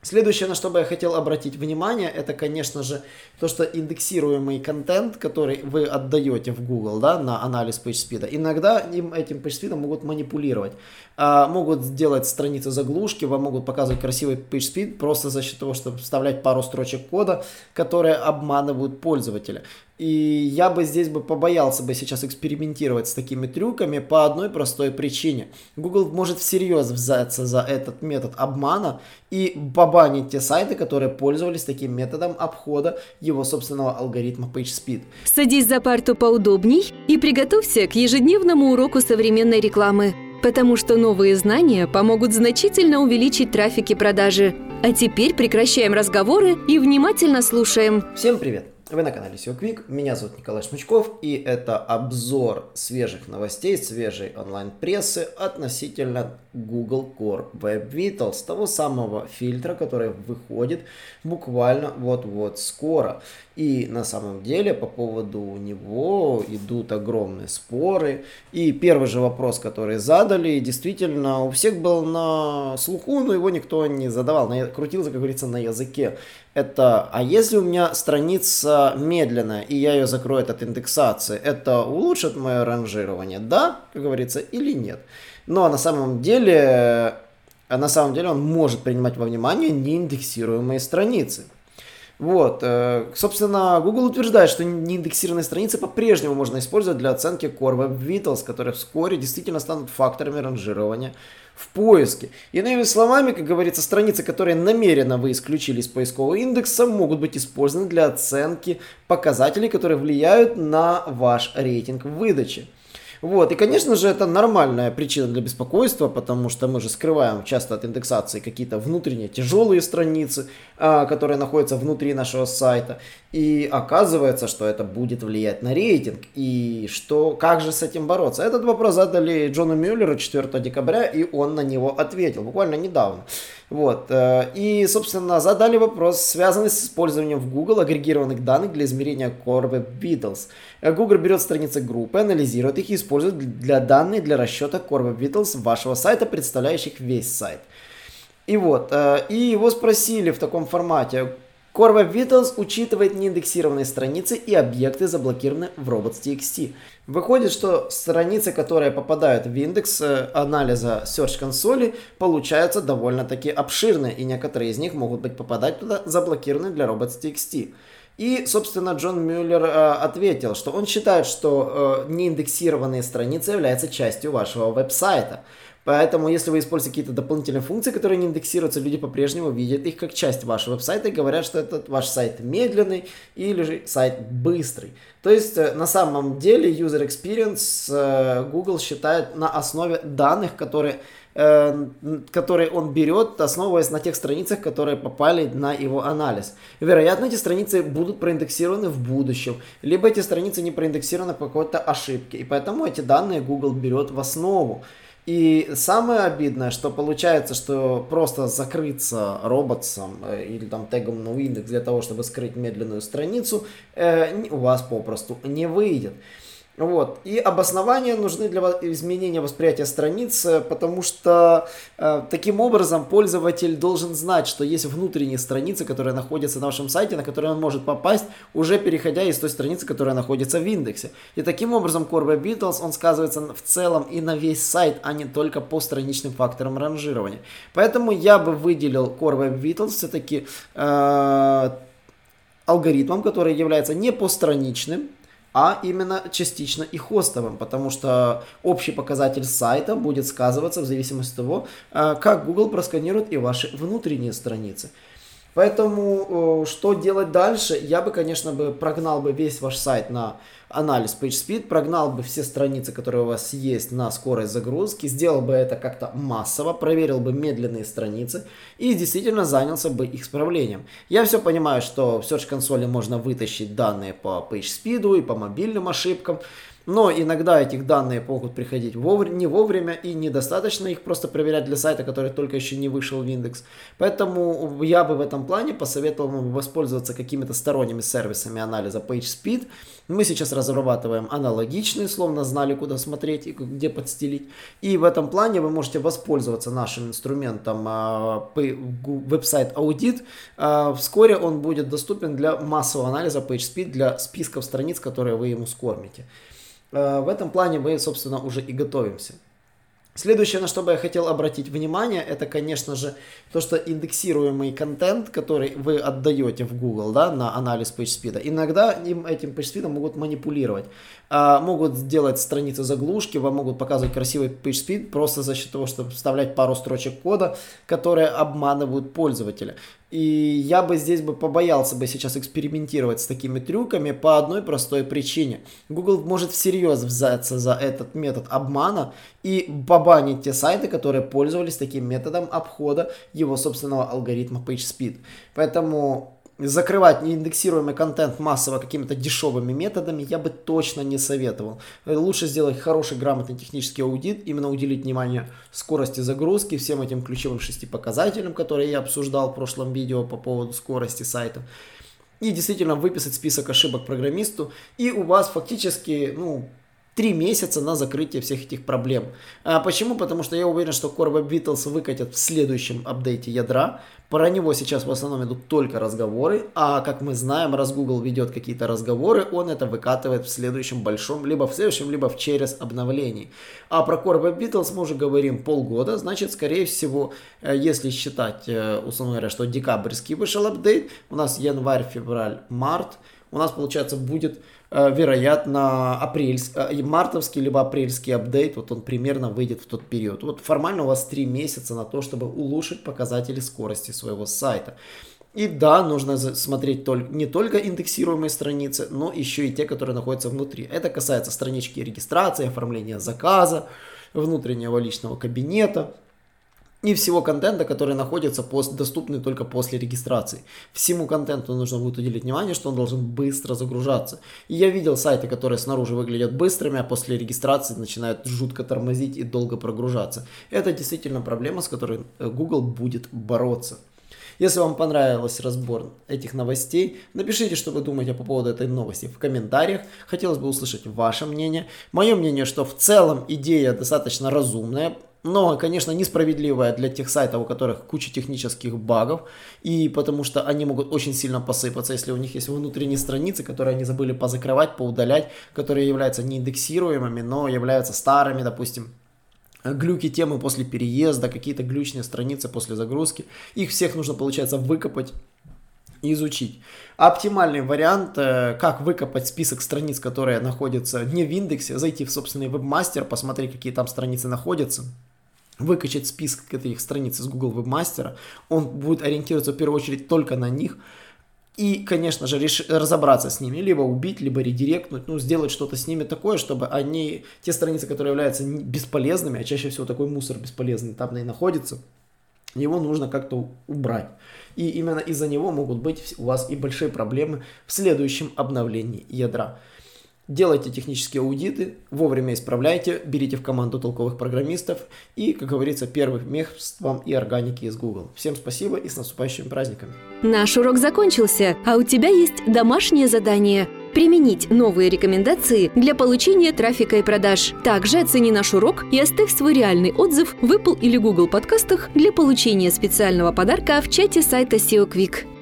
Следующее, на что бы я хотел обратить внимание, это, конечно же, то, что индексируемый контент, который вы отдаете в Google да, на анализ PageSpeed, иногда им этим PageSpeed могут манипулировать. А, могут сделать страницы заглушки, вам могут показывать красивый PageSpeed просто за счет того, чтобы вставлять пару строчек кода, которые обманывают пользователя. И я бы здесь бы побоялся бы сейчас экспериментировать с такими трюками по одной простой причине. Google может всерьез взяться за этот метод обмана и побанить те сайты, которые пользовались таким методом обхода его собственного алгоритма PageSpeed. Садись за парту поудобней и приготовься к ежедневному уроку современной рекламы, потому что новые знания помогут значительно увеличить трафик и продажи. А теперь прекращаем разговоры и внимательно слушаем. Всем привет! Вы на канале SEO Quick, меня зовут Николай Шмычков, и это обзор свежих новостей, свежей онлайн-прессы относительно Google Core Web Vitals, того самого фильтра, который выходит буквально вот-вот скоро. И на самом деле по поводу него идут огромные споры. И первый же вопрос, который задали, действительно у всех был на слуху, но его никто не задавал, крутился, как говорится, на языке. Это, а если у меня страница медленная, и я ее закрою от индексации, это улучшит мое ранжирование? Да, как говорится, или нет? Но на самом деле, на самом деле он может принимать во внимание неиндексируемые страницы. Вот, э, собственно, Google утверждает, что неиндексированные страницы по-прежнему можно использовать для оценки Core Web Vitals, которые вскоре действительно станут факторами ранжирования в поиске. Иными словами, как говорится, страницы, которые намеренно вы исключили из поискового индекса, могут быть использованы для оценки показателей, которые влияют на ваш рейтинг выдачи. Вот, и, конечно же, это нормальная причина для беспокойства, потому что мы же скрываем часто от индексации какие-то внутренние тяжелые страницы, а, которые находятся внутри нашего сайта. И оказывается, что это будет влиять на рейтинг. И что, как же с этим бороться? Этот вопрос задали Джону Мюллеру 4 декабря, и он на него ответил буквально недавно. Вот. Э, и, собственно, задали вопрос, связанный с использованием в Google агрегированных данных для измерения Web Vitals. Э, Google берет страницы группы, анализирует их и использует для данных для расчета Web Vitals вашего сайта, представляющих весь сайт. И вот, э, и его спросили в таком формате, Web Vitals учитывает неиндексированные страницы и объекты заблокированы в robots.txt. Выходит, что страницы, которые попадают в индекс э, анализа Search консоли, получаются довольно-таки обширные, и некоторые из них могут быть попадать туда заблокированы для robots.txt. И, собственно, Джон Мюллер э, ответил, что он считает, что э, неиндексированные страницы являются частью вашего веб-сайта. Поэтому, если вы используете какие-то дополнительные функции, которые не индексируются, люди по-прежнему видят их как часть вашего веб-сайта и говорят, что этот ваш сайт медленный или же сайт быстрый. То есть, э, на самом деле, user experience э, Google считает на основе данных, которые э, которые он берет, основываясь на тех страницах, которые попали на его анализ. Вероятно, эти страницы будут проиндексированы в будущем, либо эти страницы не проиндексированы по какой-то ошибке, и поэтому эти данные Google берет в основу. И самое обидное, что получается, что просто закрыться роботом э, или там тегом no index для того, чтобы скрыть медленную страницу, э, у вас попросту не выйдет. Вот. И обоснования нужны для изменения восприятия страниц, потому что э, таким образом пользователь должен знать, что есть внутренние страницы, которые находятся на вашем сайте, на которые он может попасть, уже переходя из той страницы, которая находится в индексе. И таким образом Core Web Vitals, он сказывается в целом и на весь сайт, а не только по страничным факторам ранжирования. Поэтому я бы выделил Core Web Vitals все-таки э, алгоритмом, который является не постраничным, а именно частично и хостовым, потому что общий показатель сайта будет сказываться в зависимости от того, э, как Google просканирует и ваши внутренние страницы. Поэтому что делать дальше? Я бы, конечно, бы прогнал бы весь ваш сайт на анализ PageSpeed, прогнал бы все страницы, которые у вас есть на скорость загрузки, сделал бы это как-то массово, проверил бы медленные страницы и действительно занялся бы их исправлением. Я все понимаю, что в Search консоли можно вытащить данные по PageSpeed и по мобильным ошибкам, но иногда этих данные могут приходить вовремя, не вовремя и недостаточно их просто проверять для сайта, который только еще не вышел в индекс. Поэтому я бы в этом плане посоветовал вам воспользоваться какими-то сторонними сервисами анализа PageSpeed. Мы сейчас разрабатываем аналогичные, словно знали, куда смотреть и где подстелить. И в этом плане вы можете воспользоваться нашим инструментом а, веб-сайт аудит. Вскоре он будет доступен для массового анализа PageSpeed, для списков страниц, которые вы ему скормите. А, в этом плане мы, собственно, уже и готовимся. Следующее, на что бы я хотел обратить внимание, это, конечно же, то, что индексируемый контент, который вы отдаете в Google, да, на анализ PageSpeed, иногда им этим PageSpeed могут манипулировать. А, могут сделать страницы заглушки, вам могут показывать красивый PageSpeed просто за счет того, чтобы вставлять пару строчек кода, которые обманывают пользователя. И я бы здесь бы побоялся бы сейчас экспериментировать с такими трюками по одной простой причине. Google может всерьез взяться за этот метод обмана и побанить те сайты, которые пользовались таким методом обхода его собственного алгоритма PageSpeed. Поэтому закрывать неиндексируемый контент массово какими-то дешевыми методами я бы точно не советовал. Лучше сделать хороший, грамотный технический аудит, именно уделить внимание скорости загрузки, всем этим ключевым шести показателям, которые я обсуждал в прошлом видео по поводу скорости сайта. И действительно выписать список ошибок программисту, и у вас фактически, ну, три месяца на закрытие всех этих проблем. А почему? Потому что я уверен, что Web Vitals выкатят в следующем апдейте ядра. Про него сейчас в основном идут только разговоры, а как мы знаем, раз Google ведет какие-то разговоры, он это выкатывает в следующем большом, либо в следующем, либо в через обновлений. А про Web Vitals мы уже говорим полгода, значит, скорее всего, э, если считать, э, условно говоря, что декабрьский вышел апдейт, у нас январь, февраль, март, у нас, получается, будет Э, вероятно, апрельский, э, мартовский либо апрельский апдейт, вот он примерно выйдет в тот период. Вот формально у вас 3 месяца на то, чтобы улучшить показатели скорости своего сайта. И да, нужно смотреть не только индексируемые страницы, но еще и те, которые находятся внутри. Это касается странички регистрации, оформления заказа, внутреннего личного кабинета, и всего контента, который находится пост, доступный только после регистрации. Всему контенту нужно будет уделить внимание, что он должен быстро загружаться. И я видел сайты, которые снаружи выглядят быстрыми, а после регистрации начинают жутко тормозить и долго прогружаться. Это действительно проблема, с которой э, Google будет бороться. Если вам понравился разбор этих новостей, напишите, что вы думаете по поводу этой новости в комментариях. Хотелось бы услышать ваше мнение. Мое мнение, что в целом идея достаточно разумная но, конечно, несправедливая для тех сайтов, у которых куча технических багов, и потому что они могут очень сильно посыпаться, если у них есть внутренние страницы, которые они забыли позакрывать, поудалять, которые являются неиндексируемыми, но являются старыми, допустим, глюки темы после переезда, какие-то глючные страницы после загрузки. Их всех нужно, получается, выкопать и изучить. Оптимальный вариант, э, как выкопать список страниц, которые находятся не в индексе, зайти в собственный вебмастер, посмотреть, какие там страницы находятся, выкачать список этих страниц из Google Webmaster, он будет ориентироваться в первую очередь только на них, и, конечно же, реш... разобраться с ними, либо убить, либо редиректнуть, ну, сделать что-то с ними такое, чтобы они, те страницы, которые являются бесполезными, а чаще всего такой мусор бесполезный там и находится, его нужно как-то убрать. И именно из-за него могут быть у вас и большие проблемы в следующем обновлении ядра. Делайте технические аудиты, вовремя исправляйте, берите в команду толковых программистов и, как говорится, первых мест вам и органики из Google. Всем спасибо и с наступающими праздниками. Наш урок закончился, а у тебя есть домашнее задание – применить новые рекомендации для получения трафика и продаж. Также оцени наш урок и оставь свой реальный отзыв в Apple или Google подкастах для получения специального подарка в чате сайта SEO Quick.